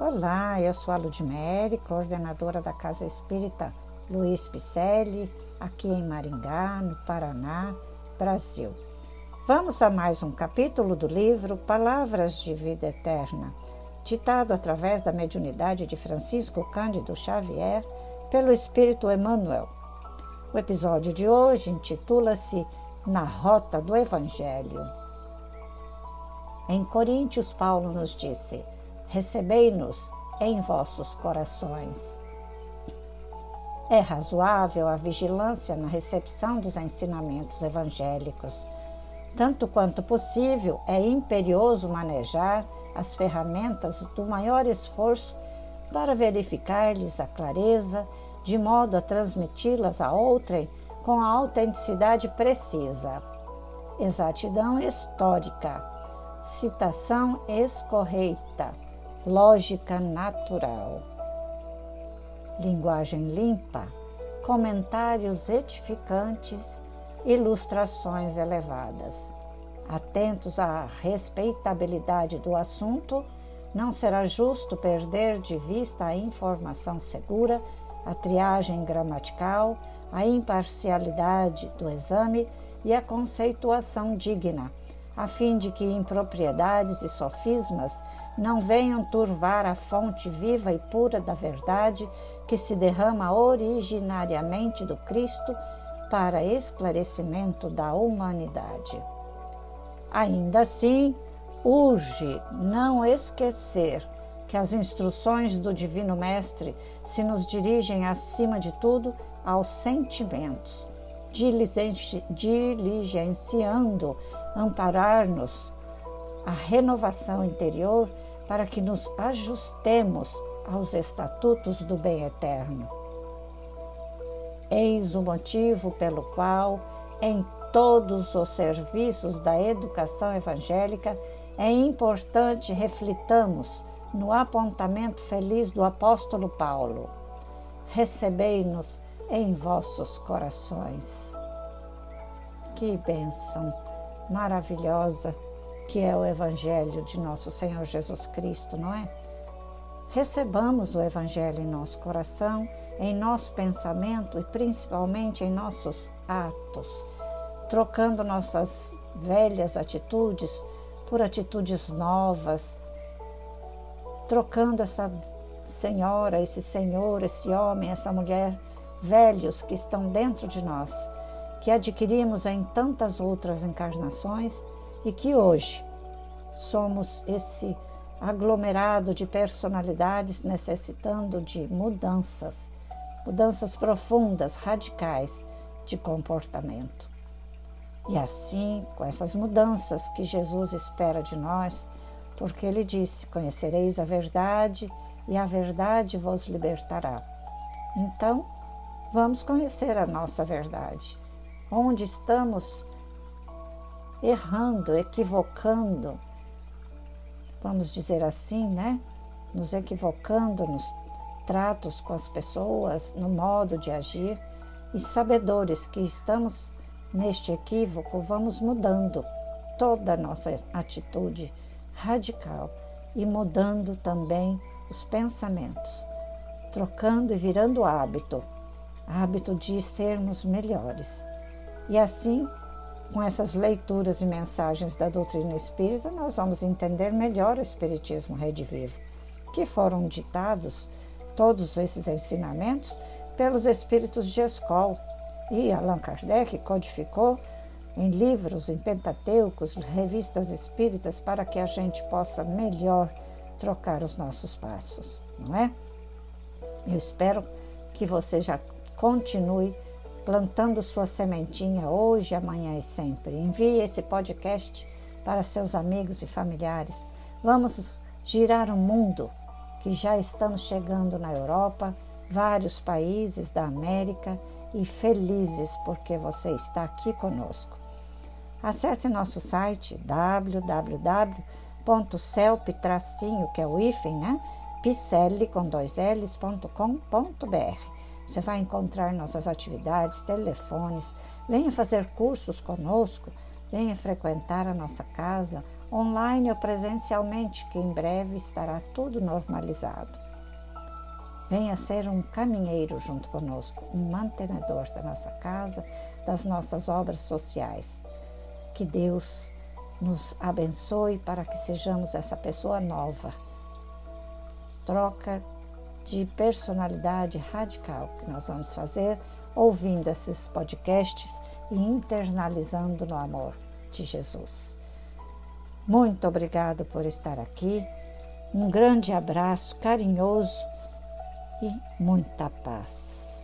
Olá, eu sou a Ludmere, coordenadora da Casa Espírita Luiz Picelli, aqui em Maringá, no Paraná, Brasil. Vamos a mais um capítulo do livro Palavras de Vida Eterna, ditado através da mediunidade de Francisco Cândido Xavier pelo Espírito Emmanuel. O episódio de hoje intitula-se Na Rota do Evangelho. Em Coríntios, Paulo nos disse: Recebei-nos em vossos corações. É razoável a vigilância na recepção dos ensinamentos evangélicos. Tanto quanto possível, é imperioso manejar as ferramentas do maior esforço para verificar-lhes a clareza, de modo a transmiti-las a outrem com a autenticidade precisa. Exatidão histórica, citação escorreita, lógica natural linguagem limpa, comentários edificantes, ilustrações elevadas. Atentos à respeitabilidade do assunto, não será justo perder de vista a informação segura, a triagem gramatical, a imparcialidade do exame e a conceituação digna, a fim de que impropriedades e sofismas não venham turvar a fonte viva e pura da verdade que se derrama originariamente do Cristo para esclarecimento da humanidade. Ainda assim, urge não esquecer que as instruções do Divino Mestre se nos dirigem, acima de tudo, aos sentimentos, diligenciando amparar-nos a renovação interior para que nos ajustemos aos estatutos do bem eterno. Eis o motivo pelo qual, em todos os serviços da educação evangélica, é importante reflitamos no apontamento feliz do apóstolo Paulo: Recebei-nos em vossos corações. Que bênção maravilhosa que é o Evangelho de nosso Senhor Jesus Cristo, não é? Recebamos o Evangelho em nosso coração, em nosso pensamento e principalmente em nossos atos, trocando nossas velhas atitudes por atitudes novas, trocando essa senhora, esse senhor, esse homem, essa mulher, velhos que estão dentro de nós, que adquirimos em tantas outras encarnações e que hoje somos esse aglomerado de personalidades necessitando de mudanças, mudanças profundas, radicais de comportamento. E assim, com essas mudanças que Jesus espera de nós, porque ele disse: Conhecereis a verdade e a verdade vos libertará. Então, vamos conhecer a nossa verdade. Onde estamos errando, equivocando, vamos dizer assim, né? Nos equivocando nos tratos com as pessoas, no modo de agir, e sabedores que estamos neste equívoco, vamos mudando toda a nossa atitude radical e mudando também os pensamentos, trocando e virando hábito, hábito de sermos melhores. E assim com essas leituras e mensagens da doutrina espírita, nós vamos entender melhor o Espiritismo Redivivo, que foram ditados todos esses ensinamentos pelos espíritos de escola. E Allan Kardec codificou em livros, em pentateucos, revistas espíritas, para que a gente possa melhor trocar os nossos passos, não é? Eu espero que você já continue plantando sua sementinha hoje, amanhã e sempre. Envie esse podcast para seus amigos e familiares. Vamos girar o mundo, que já estamos chegando na Europa, vários países da América e felizes porque você está aqui conosco. Acesse nosso site www.celp que é o hífen, né? picelli com dois L's.com.br você vai encontrar nossas atividades, telefones, venha fazer cursos conosco, venha frequentar a nossa casa, online ou presencialmente, que em breve estará tudo normalizado. Venha ser um caminheiro junto conosco, um mantenedor da nossa casa, das nossas obras sociais. Que Deus nos abençoe para que sejamos essa pessoa nova. Troca de personalidade radical que nós vamos fazer ouvindo esses podcasts e internalizando no amor de Jesus. Muito obrigado por estar aqui. Um grande abraço carinhoso e muita paz.